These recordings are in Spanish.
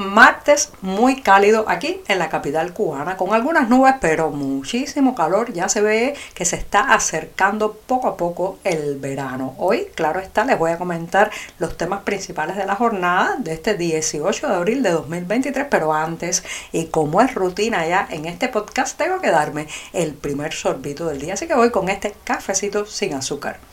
Martes muy cálido aquí en la capital cubana, con algunas nubes, pero muchísimo calor. Ya se ve que se está acercando poco a poco el verano. Hoy, claro está, les voy a comentar los temas principales de la jornada de este 18 de abril de 2023, pero antes, y como es rutina ya en este podcast, tengo que darme el primer sorbito del día. Así que voy con este cafecito sin azúcar.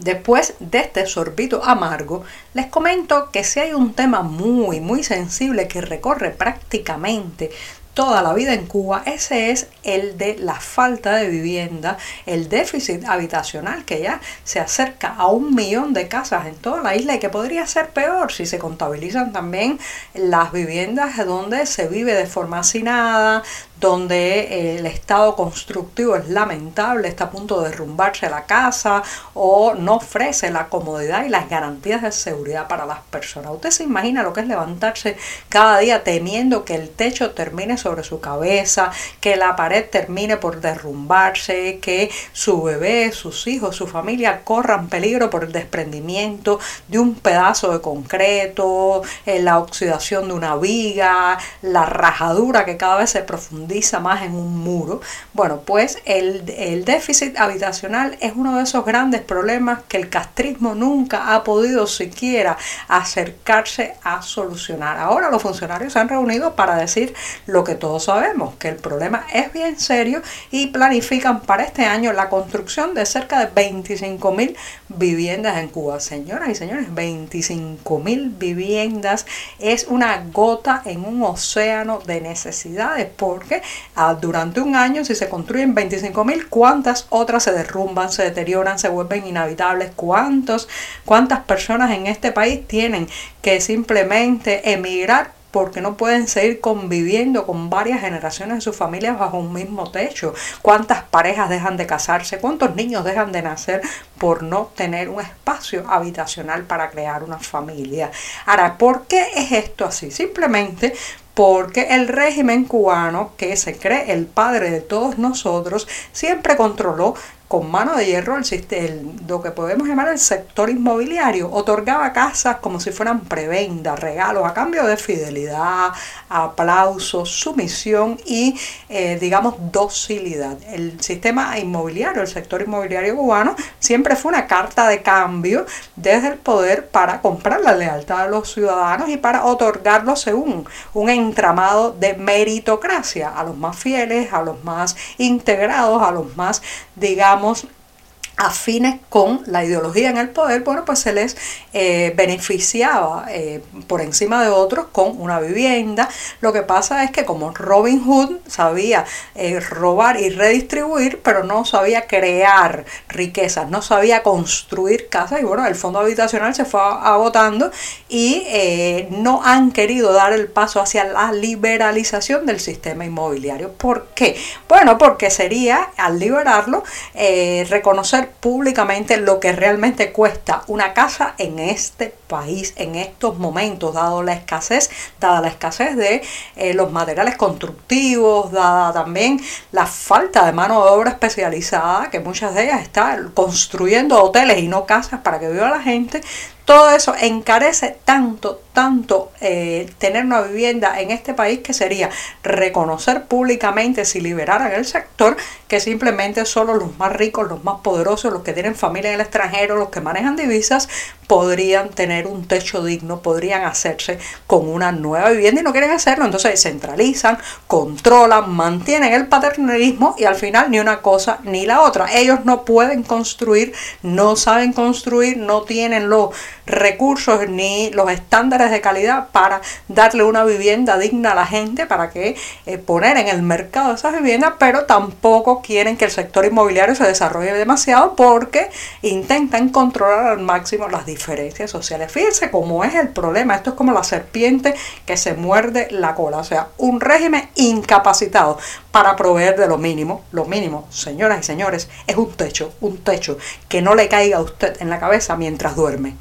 Después de este sorbito amargo, les comento que si hay un tema muy, muy sensible que recorre prácticamente toda la vida en Cuba, ese es el de la falta de vivienda, el déficit habitacional que ya se acerca a un millón de casas en toda la isla y que podría ser peor si se contabilizan también las viviendas donde se vive de forma hacinada, donde eh, el estado constructivo es lamentable, está a punto de derrumbarse la casa o no ofrece la comodidad y las garantías de seguridad para las personas. Usted se imagina lo que es levantarse cada día temiendo que el techo termine sobre su cabeza, que la pared termine por derrumbarse, que su bebé, sus hijos, su familia corran peligro por el desprendimiento de un pedazo de concreto, eh, la oxidación de una viga, la rajadura que cada vez se profundiza más en un muro. Bueno, pues el, déficit habitacional es uno de esos grandes problemas que el castrismo nunca ha podido siquiera acercarse a solucionar. Ahora los funcionarios se han reunido para decir lo que todos sabemos, que el problema es bien serio y planifican para este año la construcción de cerca de 25 mil viviendas en Cuba. Señoras y señores, 25 mil viviendas es una gota en un océano de necesidades porque Durante un año, si se construyen 25 mil, ¿cuántas otras se derrumban, se deterioran, se vuelven inhabitables? ¿Cuántos, ¿Cuántas personas en este país tienen que simplemente emigrar porque no pueden seguir conviviendo con varias generaciones de sus familias bajo un mismo techo. ¿Cuántas parejas dejan de casarse? ¿Cuántos niños dejan de nacer por no tener un espacio habitacional para crear una familia? Ahora, ¿por qué es esto así? Simplemente porque el régimen cubano, que se cree el padre de todos nosotros, siempre controló con mano de hierro el, lo que podemos llamar el sector inmobiliario. Otorgaba casas como si fueran prebendas, regalos, a cambio de fidelidad, aplausos, sumisión y, eh, digamos, docilidad. El sistema inmobiliario, el sector inmobiliario cubano, siempre fue una carta de cambio desde el poder para comprar la lealtad de los ciudadanos y para otorgarlo según un entramado de meritocracia a los más fieles, a los más integrados, a los más, digamos, digamos, afines con la ideología en el poder, bueno, pues se les eh, beneficiaba eh, por encima de otros con una vivienda. Lo que pasa es que como Robin Hood sabía eh, robar y redistribuir, pero no sabía crear riquezas, no sabía construir casas y bueno, el fondo habitacional se fue agotando y no han querido dar el paso hacia la liberalización del sistema inmobiliario. ¿Por qué? Bueno, porque sería al liberarlo reconocer públicamente lo que realmente cuesta una casa en este país en estos momentos, dado la escasez, dada la escasez de eh, los materiales constructivos, dada también la falta de mano de obra especializada, que muchas de ellas están construyendo hoteles y no casas para que viva la gente, todo eso encarece tanto, tanto eh, tener una vivienda en este país que sería reconocer públicamente si liberaran el sector que simplemente solo los más ricos, los más poderosos, los que tienen familia en el extranjero, los que manejan divisas, podrían tener un techo digno, podrían hacerse con una nueva vivienda y no quieren hacerlo, entonces centralizan, controlan, mantienen el paternalismo y al final ni una cosa ni la otra. Ellos no pueden construir, no saben construir, no tienen los recursos ni los estándares de calidad para darle una vivienda digna a la gente, para que eh, poner en el mercado esas viviendas, pero tampoco quieren que el sector inmobiliario se desarrolle demasiado porque intentan controlar al máximo las diferencias sociales. Fíjense cómo es el problema. Esto es como la serpiente que se muerde la cola. O sea, un régimen incapacitado para proveer de lo mínimo. Lo mínimo, señoras y señores, es un techo, un techo que no le caiga a usted en la cabeza mientras duerme.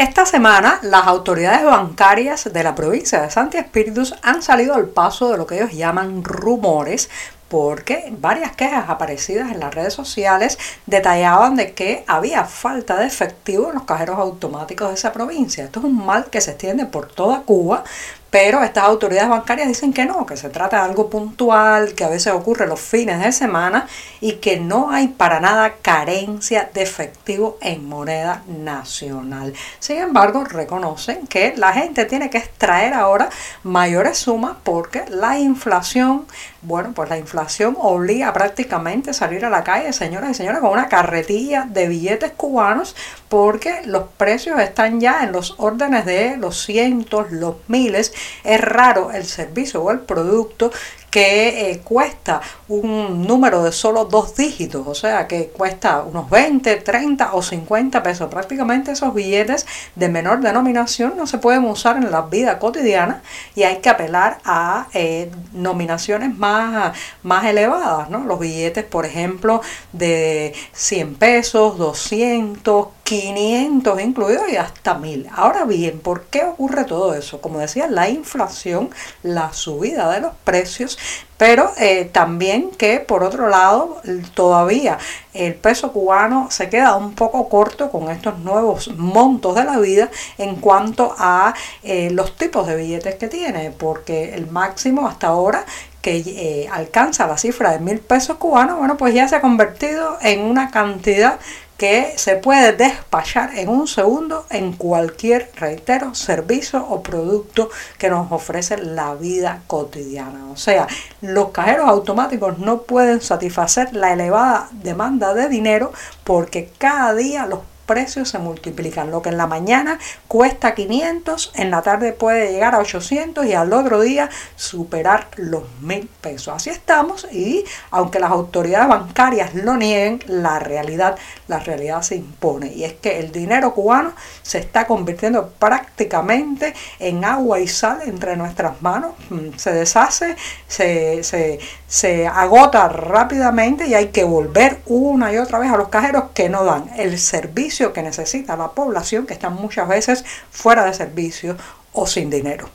Esta semana las autoridades bancarias de la provincia de Santi Espíritus han salido al paso de lo que ellos llaman rumores porque varias quejas aparecidas en las redes sociales detallaban de que había falta de efectivo en los cajeros automáticos de esa provincia. Esto es un mal que se extiende por toda Cuba, pero estas autoridades bancarias dicen que no, que se trata de algo puntual, que a veces ocurre los fines de semana y que no hay para nada carencia de efectivo en moneda nacional. Sin embargo, reconocen que la gente tiene que extraer ahora mayores sumas porque la inflación, bueno, pues la inflación obliga prácticamente a salir a la calle, señoras y señores, con una carretilla de billetes cubanos porque los precios están ya en los órdenes de los cientos, los miles. Es raro el servicio o el producto que eh, cuesta un número de solo dos dígitos, o sea que cuesta unos 20, 30 o 50 pesos. Prácticamente esos billetes de menor denominación no se pueden usar en la vida cotidiana y hay que apelar a eh, nominaciones más, más elevadas, ¿no? Los billetes, por ejemplo, de 100 pesos, 200, 500 incluidos y hasta 1000. Ahora bien, ¿por qué ocurre todo eso? Como decía, la inflación, la subida de los precios pero eh, también que por otro lado todavía el peso cubano se queda un poco corto con estos nuevos montos de la vida en cuanto a eh, los tipos de billetes que tiene, porque el máximo hasta ahora que eh, alcanza la cifra de mil pesos cubanos, bueno, pues ya se ha convertido en una cantidad que se puede despachar en un segundo en cualquier, reitero, servicio o producto que nos ofrece la vida cotidiana. O sea, los cajeros automáticos no pueden satisfacer la elevada demanda de dinero porque cada día los precios se multiplican. Lo que en la mañana cuesta 500, en la tarde puede llegar a 800 y al otro día superar los 1000 pesos. Así estamos y aunque las autoridades bancarias lo nieguen, la realidad, la realidad se impone. Y es que el dinero cubano se está convirtiendo prácticamente en agua y sal entre nuestras manos. Mm, se deshace, se, se, se agota rápidamente y hay que volver una y otra vez a los cajeros que no dan el servicio que necesita la población que está muchas veces fuera de servicio o sin dinero.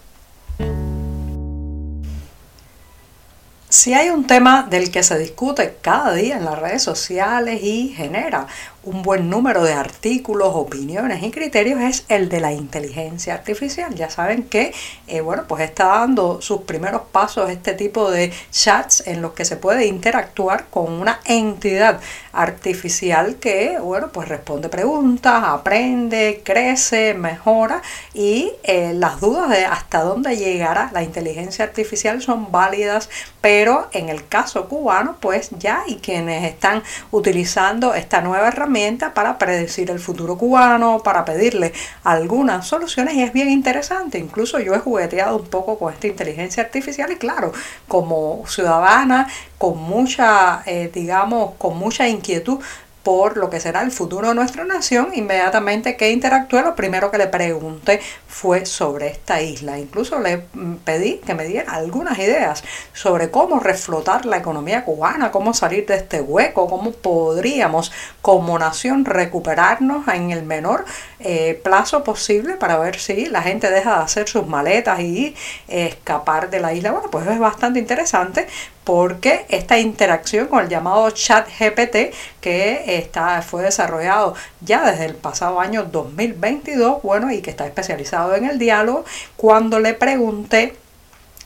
Si hay un tema del que se discute cada día en las redes sociales y genera un buen número de artículos, opiniones y criterios es el de la inteligencia artificial. Ya saben que, eh, bueno, pues está dando sus primeros pasos este tipo de chats en los que se puede interactuar con una entidad artificial que, bueno, pues responde preguntas, aprende, crece, mejora y eh, las dudas de hasta dónde llegará la inteligencia artificial son válidas, pero en el caso cubano, pues ya y quienes están utilizando esta nueva herramienta para predecir el futuro cubano, para pedirle algunas soluciones y es bien interesante. Incluso yo he jugueteado un poco con esta inteligencia artificial y claro, como ciudadana, con mucha, eh, digamos, con mucha inquietud por lo que será el futuro de nuestra nación, inmediatamente que interactué, lo primero que le pregunté fue sobre esta isla. Incluso le mm, pedí que me diera algunas ideas sobre cómo reflotar la economía cubana, cómo salir de este hueco, cómo podríamos como nación recuperarnos en el menor eh, plazo posible para ver si la gente deja de hacer sus maletas y escapar de la isla. Bueno, pues es bastante interesante porque esta interacción con el llamado chat GPT que está, fue desarrollado ya desde el pasado año 2022, bueno, y que está especializado en el diálogo, cuando le pregunté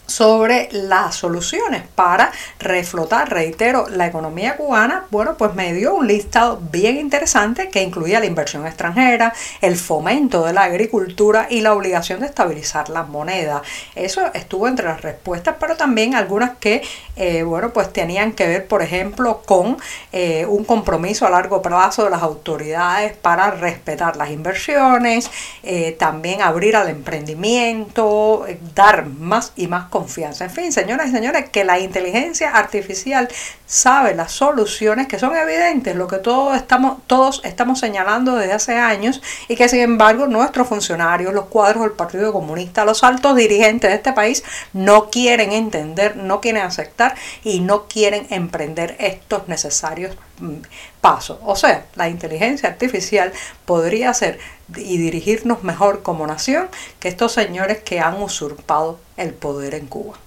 sobre las soluciones para reflotar, reitero, la economía cubana, bueno, pues me dio un listado bien interesante que incluía la inversión extranjera, el fomento de la agricultura y la obligación de estabilizar la moneda. Eso estuvo entre las respuestas, pero también algunas que, eh, bueno, pues tenían que ver, por ejemplo, con eh, un compromiso a largo plazo de las autoridades para respetar las inversiones, eh, también abrir al emprendimiento, dar más y más. En fin, señoras y señores, que la inteligencia artificial sabe las soluciones que son evidentes, lo que todos estamos, todos estamos señalando desde hace años y que sin embargo nuestros funcionarios, los cuadros del Partido Comunista, los altos dirigentes de este país no quieren entender, no quieren aceptar y no quieren emprender estos necesarios mm, pasos. O sea, la inteligencia artificial podría ser y dirigirnos mejor como nación que estos señores que han usurpado el poder en Cuba.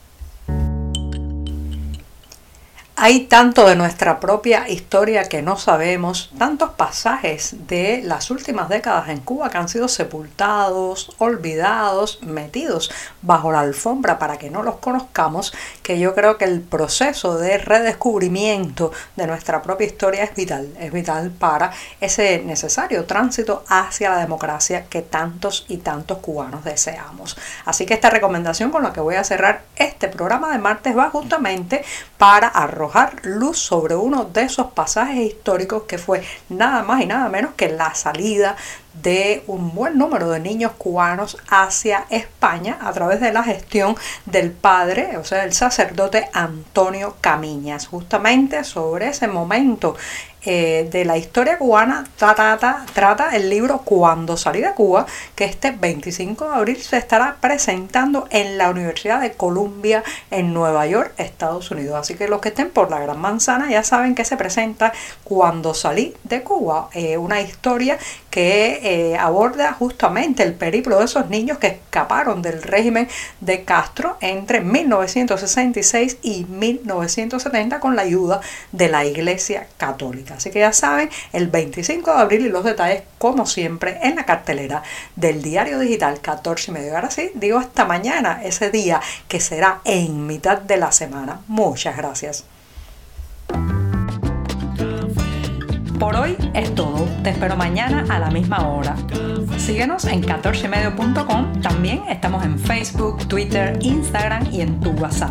Hay tanto de nuestra propia historia que no sabemos, tantos pasajes de las últimas décadas en Cuba que han sido sepultados, olvidados, metidos bajo la alfombra para que no los conozcamos, que yo creo que el proceso de redescubrimiento de nuestra propia historia es vital, es vital para ese necesario tránsito hacia la democracia que tantos y tantos cubanos deseamos. Así que esta recomendación con la que voy a cerrar este programa de martes va justamente para arrojar luz sobre uno de esos pasajes históricos que fue nada más y nada menos que la salida de un buen número de niños cubanos hacia España a través de la gestión del padre, o sea, el sacerdote Antonio Camiñas. Justamente sobre ese momento eh, de la historia cubana trata, el libro Cuando salí de Cuba, que este 25 de abril se estará presentando en la Universidad de Columbia en Nueva York, Estados Unidos. Así que los que estén por la Gran Manzana ya saben que se presenta Cuando salí de Cuba, eh, una historia que eh, aborda justamente el periplo de esos niños que escaparon del régimen de Castro entre 1966 y 1970 con la ayuda de la Iglesia Católica. Así que ya saben, el 25 de abril y los detalles como siempre en la cartelera del diario digital 14 y medio. Ahora sí, digo hasta mañana, ese día que será en mitad de la semana. Muchas gracias. Por hoy es todo. Te espero mañana a la misma hora. Síguenos en 14medio.com. También estamos en Facebook, Twitter, Instagram y en tu WhatsApp.